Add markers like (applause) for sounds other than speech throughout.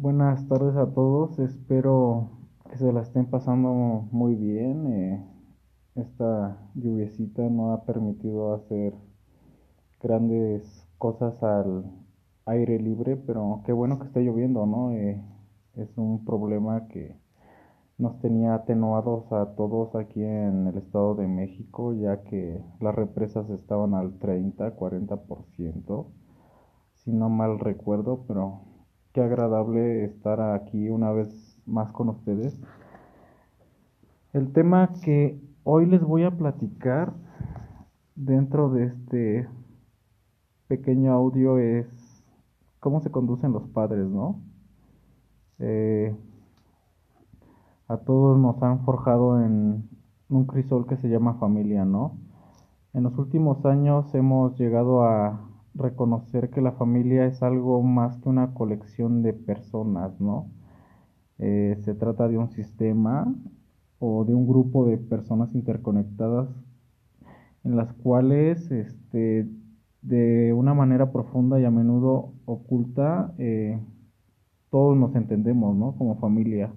Buenas tardes a todos, espero que se la estén pasando muy bien. eh, esta lluviecita no ha permitido hacer grandes cosas al aire libre, pero qué bueno que esté lloviendo, ¿no? Eh, es un problema que nos tenía atenuados a todos aquí en el Estado de México, ya que las represas estaban al 30, 40%, si no mal recuerdo, pero qué agradable estar aquí una vez más con ustedes. El tema que hoy les voy a platicar dentro de este pequeño audio es cómo se conducen los padres, ¿no? Eh, a todos nos han forjado en un crisol que se llama familia, ¿no? En los últimos años hemos llegado a reconocer que la familia es algo más que una colección de personas, ¿no? Eh, se trata de un sistema o de un grupo de personas interconectadas en las cuales este, de una manera profunda y a menudo oculta eh, todos nos entendemos, ¿no? Como familia.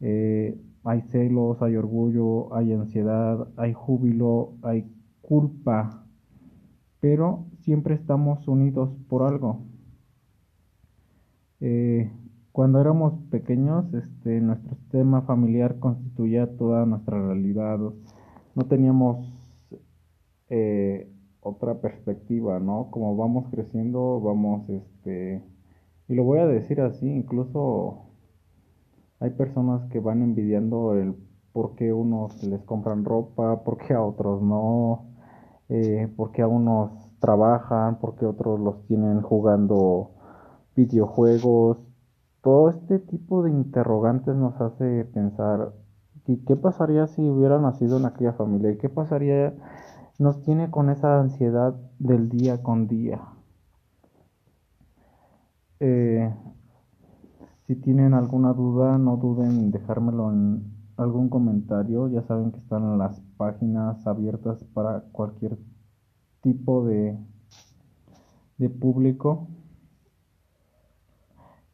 Eh, hay celos, hay orgullo, hay ansiedad, hay júbilo, hay culpa, pero siempre estamos unidos por algo. Eh, cuando éramos pequeños, este, nuestro sistema familiar constituía toda nuestra realidad. No teníamos eh, otra perspectiva, ¿no? Como vamos creciendo, vamos, este, y lo voy a decir así, incluso hay personas que van envidiando el por qué unos les compran ropa, por qué a otros no, eh, por qué a unos trabajan, por qué otros los tienen jugando videojuegos. Todo este tipo de interrogantes nos hace pensar, ¿y qué pasaría si hubiera nacido en aquella familia? ¿Y qué pasaría? Nos tiene con esa ansiedad del día con día. Eh, si tienen alguna duda, no duden en dejármelo en algún comentario. Ya saben que están las páginas abiertas para cualquier tipo de, de público.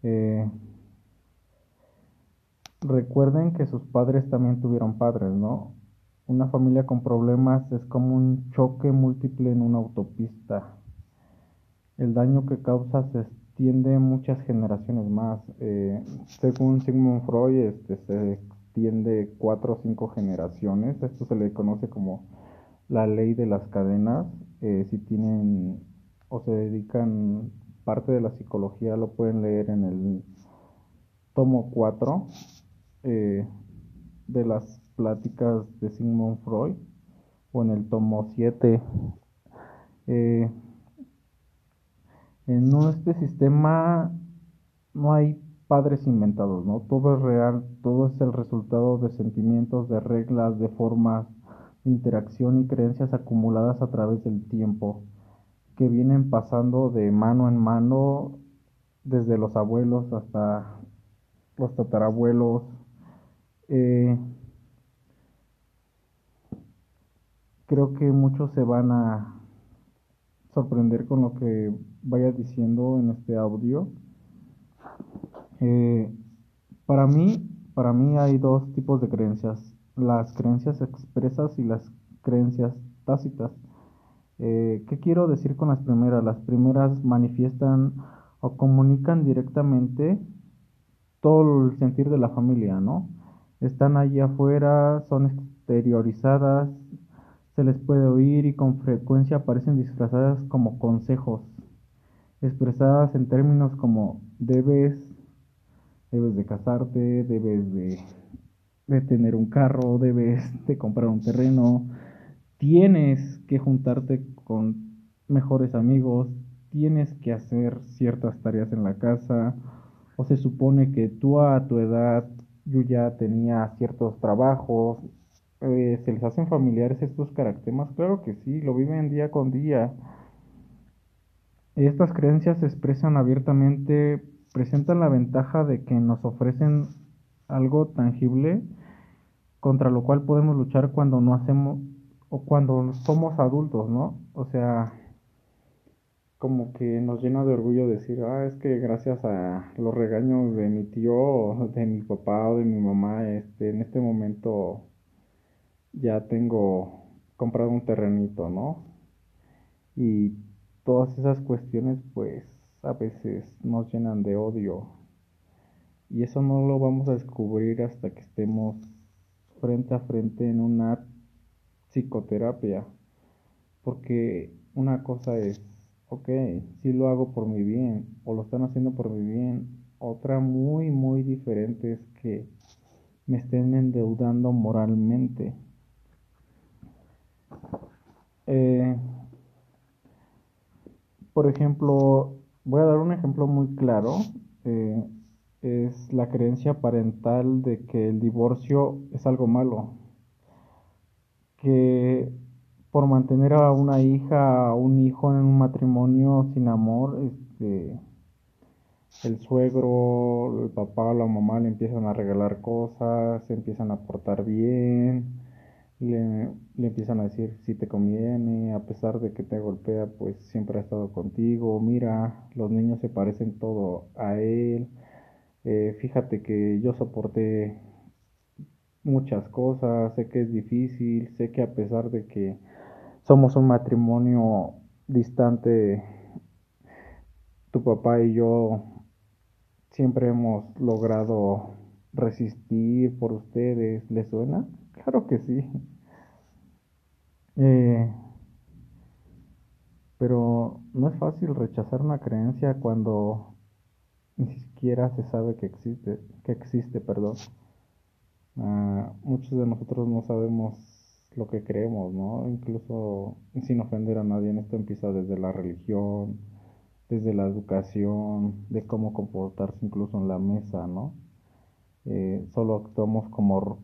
Eh, recuerden que sus padres también tuvieron padres, ¿no? Una familia con problemas es como un choque múltiple en una autopista. El daño que causa se extiende muchas generaciones más. Eh, según Sigmund Freud, este, se extiende cuatro o cinco generaciones. Esto se le conoce como la ley de las cadenas. Eh, si tienen o se dedican parte de la psicología, lo pueden leer en el tomo 4 eh, de las pláticas de Sigmund Freud o en el tomo 7. Eh, en este sistema no hay padres inventados, ¿no? Todo es real, todo es el resultado de sentimientos, de reglas, de formas interacción y creencias acumuladas a través del tiempo, que vienen pasando de mano en mano desde los abuelos hasta los tatarabuelos. Eh, creo que muchos se van a sorprender con lo que vaya diciendo en este audio. Eh, para mí, para mí hay dos tipos de creencias, las creencias expresas y las creencias tácitas. Eh, ¿Qué quiero decir con las primeras? Las primeras manifiestan o comunican directamente todo el sentir de la familia, ¿no? Están allí afuera, son exteriorizadas, se les puede oír y con frecuencia aparecen disfrazadas como consejos, expresadas en términos como debes, debes de casarte, debes de, de tener un carro, debes de comprar un terreno, tienes que juntarte con mejores amigos, tienes que hacer ciertas tareas en la casa, o se supone que tú a tu edad yo ya tenía ciertos trabajos, eh, ¿se les hacen familiares estos caracteres? Claro que sí, lo viven día con día. Estas creencias se expresan abiertamente, presentan la ventaja de que nos ofrecen algo tangible contra lo cual podemos luchar cuando no hacemos o cuando somos adultos, ¿no? O sea, como que nos llena de orgullo decir, ah, es que gracias a los regaños de mi tío, de mi papá o de mi mamá, este, en este momento ya tengo comprado un terrenito, ¿no? Y todas esas cuestiones, pues, a veces nos llenan de odio. Y eso no lo vamos a descubrir hasta que estemos frente a frente en una psicoterapia. Porque una cosa es, ok, si lo hago por mi bien o lo están haciendo por mi bien. Otra muy, muy diferente es que me estén endeudando moralmente. Eh, por ejemplo, voy a dar un ejemplo muy claro. Eh, es la creencia parental de que el divorcio es algo malo. Que por mantener a una hija o un hijo en un matrimonio sin amor, este, el suegro, el papá la mamá le empiezan a regalar cosas, se empiezan a portar bien, le, le, empiezan a decir si te conviene, a pesar de que te golpea, pues siempre ha estado contigo, mira, los niños se parecen todo a él, eh, fíjate que yo soporté muchas cosas, sé que es difícil, sé que a pesar de que somos un matrimonio distante, tu papá y yo siempre hemos logrado resistir por ustedes, ¿les suena? Claro que sí. Eh, pero no es fácil rechazar una creencia cuando ni siquiera se sabe que existe, que existe, perdón. Uh, muchos de nosotros no sabemos lo que creemos, ¿no? Incluso sin ofender a nadie, esto empieza desde la religión, desde la educación, de cómo comportarse incluso en la mesa, ¿no? Eh, solo actuamos como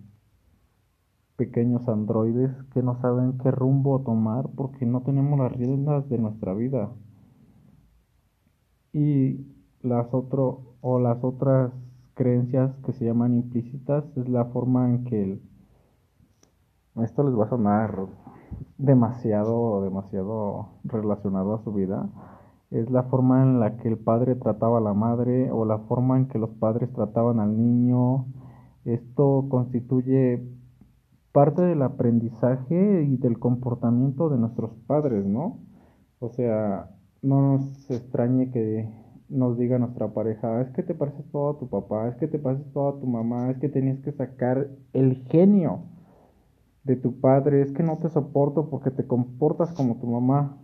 pequeños androides que no saben qué rumbo tomar porque no tenemos las riendas de nuestra vida. Y las otro, o las otras creencias que se llaman implícitas es la forma en que el, esto les va a sonar demasiado, demasiado relacionado a su vida. Es la forma en la que el padre trataba a la madre o la forma en que los padres trataban al niño. Esto constituye parte del aprendizaje y del comportamiento de nuestros padres, ¿no? O sea, no nos extrañe que nos diga nuestra pareja, es que te pareces todo a tu papá, es que te pareces todo a tu mamá, es que tenías que sacar el genio de tu padre, es que no te soporto porque te comportas como tu mamá.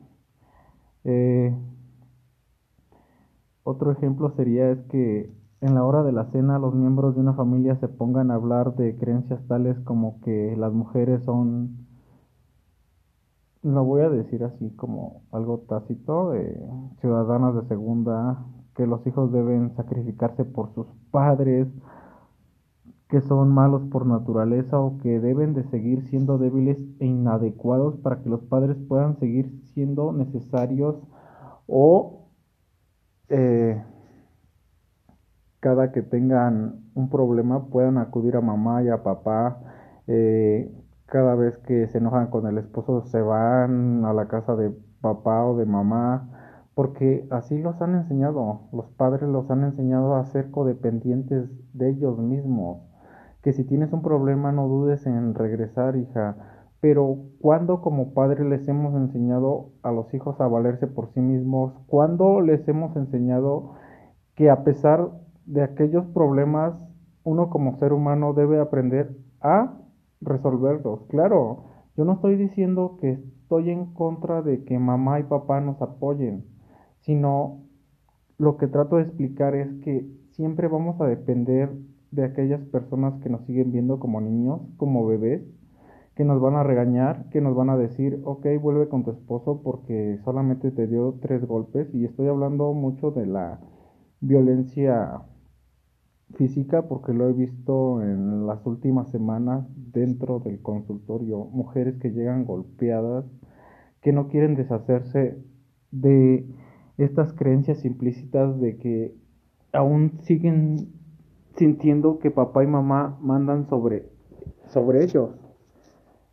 Eh, otro ejemplo sería es que en la hora de la cena los miembros de una familia se pongan a hablar de creencias tales como que las mujeres son, lo voy a decir así como algo tácito, ciudadanas de segunda, que los hijos deben sacrificarse por sus padres, que son malos por naturaleza o que deben de seguir siendo débiles e inadecuados para que los padres puedan seguir siendo necesarios o eh, cada que tengan un problema puedan acudir a mamá y a papá. Eh, cada vez que se enojan con el esposo se van a la casa de papá o de mamá porque así los han enseñado, los padres los han enseñado a ser codependientes de ellos mismos que si tienes un problema no dudes en regresar, hija. Pero ¿cuándo como padre les hemos enseñado a los hijos a valerse por sí mismos? ¿Cuándo les hemos enseñado que a pesar de aquellos problemas, uno como ser humano debe aprender a resolverlos? Claro, yo no estoy diciendo que estoy en contra de que mamá y papá nos apoyen, sino lo que trato de explicar es que siempre vamos a depender de aquellas personas que nos siguen viendo como niños, como bebés, que nos van a regañar, que nos van a decir, ok, vuelve con tu esposo porque solamente te dio tres golpes. Y estoy hablando mucho de la violencia física porque lo he visto en las últimas semanas dentro del consultorio. Mujeres que llegan golpeadas, que no quieren deshacerse de estas creencias implícitas de que aún siguen sintiendo que papá y mamá mandan sobre, sobre ellos.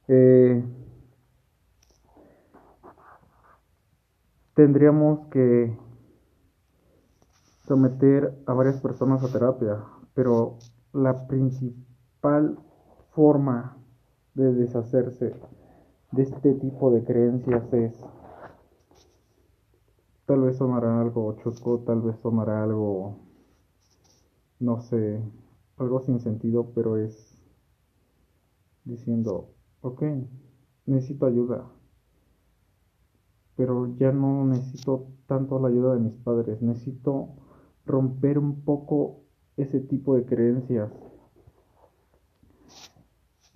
Eh, tendríamos que someter a varias personas a terapia, pero la principal forma de deshacerse de este tipo de creencias es, tal vez sonará algo chusco, tal vez sonará algo, no sé, algo sin sentido, pero es diciendo, ok, necesito ayuda, pero ya no necesito tanto la ayuda de mis padres, necesito romper un poco ese tipo de creencias.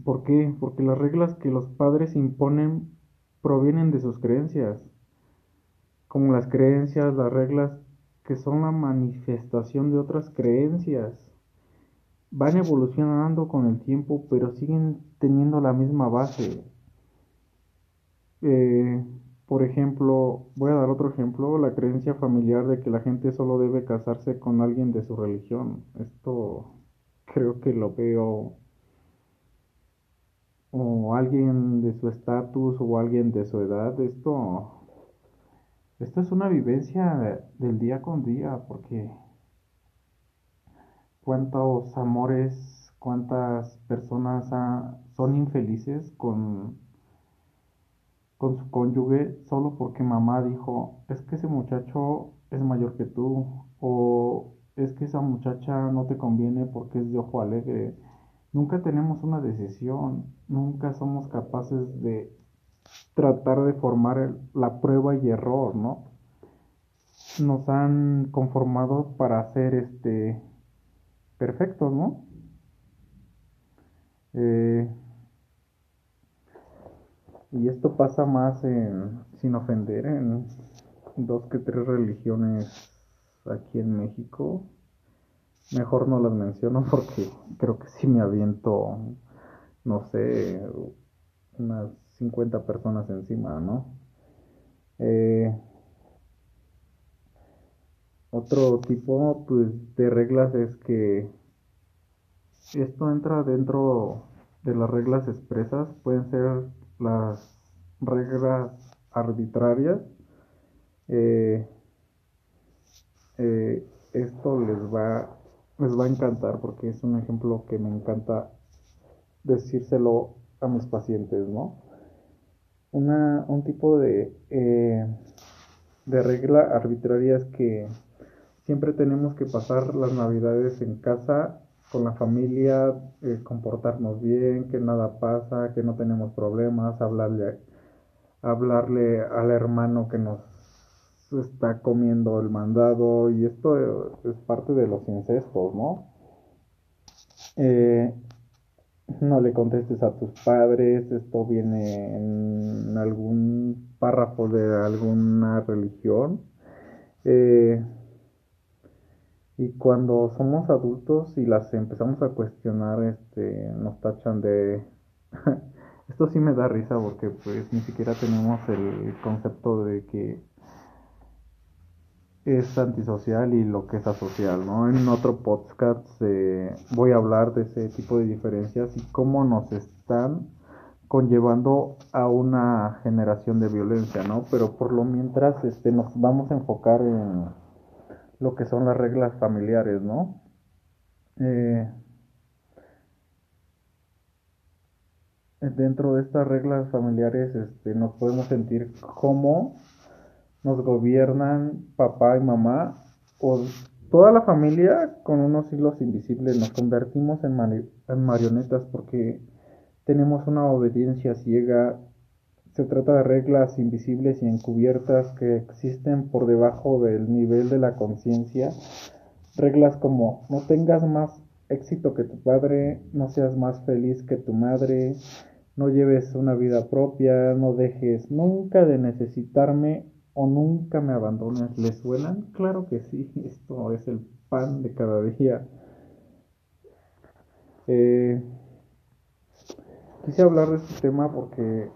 ¿Por qué? Porque las reglas que los padres imponen provienen de sus creencias, como las creencias, las reglas que son la manifestación de otras creencias. Van evolucionando con el tiempo, pero siguen teniendo la misma base. Eh, por ejemplo, voy a dar otro ejemplo, la creencia familiar de que la gente solo debe casarse con alguien de su religión. Esto creo que lo veo o alguien de su estatus o alguien de su edad. Esto, esto es una vivencia del día con día porque cuántos amores, cuántas personas son infelices con con su cónyuge solo porque mamá dijo, es que ese muchacho es mayor que tú, o es que esa muchacha no te conviene porque es de ojo alegre. Nunca tenemos una decisión, nunca somos capaces de tratar de formar la prueba y error, ¿no? Nos han conformado para ser este perfectos, ¿no? Eh, y esto pasa más en, sin ofender, en dos que tres religiones aquí en México. Mejor no las menciono porque creo que si me aviento, no sé, unas 50 personas encima, ¿no? Eh, otro tipo pues, de reglas es que esto entra dentro de las reglas expresas, pueden ser las reglas arbitrarias, eh, eh, esto les va, les va a encantar porque es un ejemplo que me encanta decírselo a mis pacientes, ¿no? Una, un tipo de, eh, de regla arbitraria es que siempre tenemos que pasar las navidades en casa con la familia, eh, comportarnos bien, que nada pasa, que no tenemos problemas, hablarle, hablarle al hermano que nos está comiendo el mandado y esto es parte de los incestos, ¿no? Eh, no le contestes a tus padres, esto viene en algún párrafo de alguna religión. Eh, y cuando somos adultos y las empezamos a cuestionar, este, nos tachan de... (laughs) Esto sí me da risa porque pues ni siquiera tenemos el concepto de que es antisocial y lo que es asocial, ¿no? En otro podcast eh, voy a hablar de ese tipo de diferencias y cómo nos están conllevando a una generación de violencia, ¿no? Pero por lo mientras este, nos vamos a enfocar en lo que son las reglas familiares, ¿no? Eh, dentro de estas reglas familiares este, nos podemos sentir cómo nos gobiernan papá y mamá o toda la familia con unos hilos invisibles. Nos convertimos en, marionetas porque tenemos una obediencia ciega se trata de reglas invisibles y encubiertas que existen por debajo del nivel de la conciencia. Reglas como no tengas más éxito que tu padre, no seas más feliz que tu madre, no lleves una vida propia, no dejes nunca de necesitarme o nunca me abandones. ¿Les suenan? Claro que sí, (laughs) esto es el pan de cada día. Eh, quise hablar de este tema porque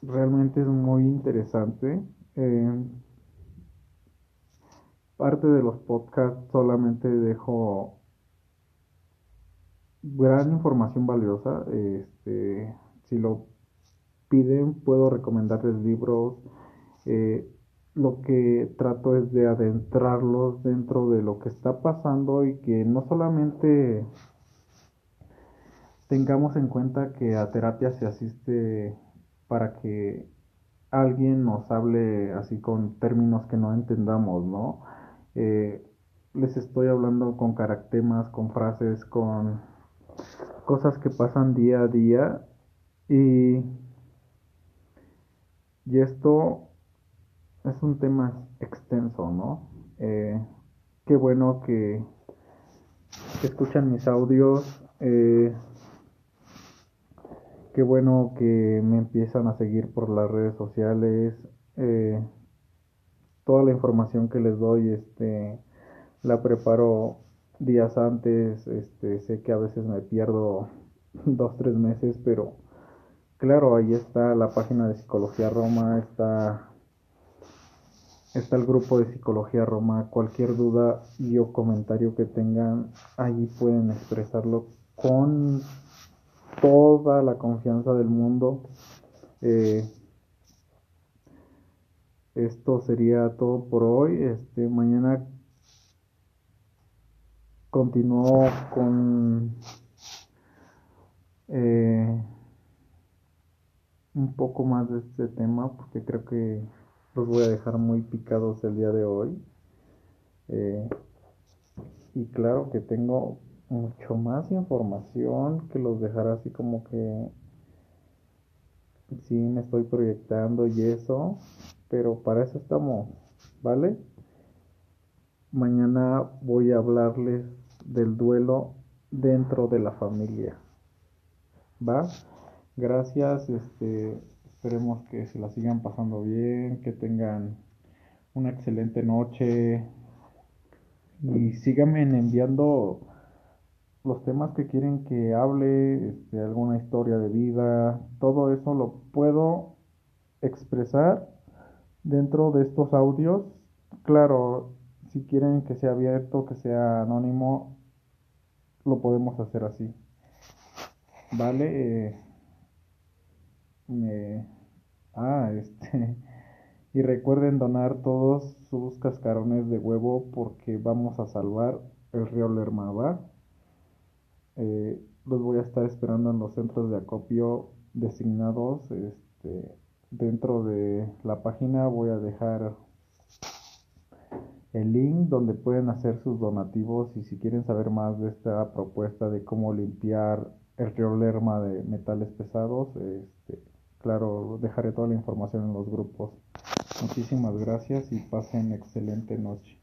realmente es muy interesante. Eh, parte de los podcasts solamente dejo gran información valiosa. Este, si lo piden, puedo recomendarles libros. Eh, lo que trato es de adentrarlos dentro de lo que está pasando y que no solamente tengamos en cuenta que a terapia se asiste para que alguien nos hable así con términos que no entendamos, ¿no? Eh, les estoy hablando con caractemas, con frases, con cosas que pasan día a día y, y esto es un tema extenso, ¿no? Eh, qué bueno que, escuchan mis audios. Eh, qué bueno que me empiezan a seguir por las redes sociales. Eh, toda la información que les doy, este, la preparo días antes. Este, sé que a veces me pierdo (laughs) dos, tres meses, pero claro, ahí está la página de Psicología Roma, está Está el grupo de Psicología Roma. Cualquier duda y o comentario que tengan, ahí pueden expresarlo con toda la confianza del mundo. Eh, esto sería todo por hoy. Este mañana continúo con eh, un poco más de este tema porque creo que los voy a dejar muy picados el día de hoy. Eh, y claro que tengo mucho más información que los dejará así como que sí me estoy proyectando y eso, pero para eso estamos, ¿vale? Mañana voy a hablarles del duelo dentro de la familia. ¿Va? Gracias, este Esperemos que se la sigan pasando bien, que tengan una excelente noche y síganme enviando los temas que quieren que hable, este, alguna historia de vida, todo eso lo puedo expresar dentro de estos audios. Claro, si quieren que sea abierto, que sea anónimo, lo podemos hacer así. Vale. Eh, ah, este. (laughs) Y recuerden donar todos sus cascarones de huevo porque vamos a salvar el río Lerma, eh, los voy a estar esperando en los centros de acopio designados. Este, dentro de la página voy a dejar el link donde pueden hacer sus donativos y si quieren saber más de esta propuesta de cómo limpiar el río Lerma de metales pesados, este, Claro, dejaré toda la información en los grupos. Muchísimas gracias y pasen excelente noche.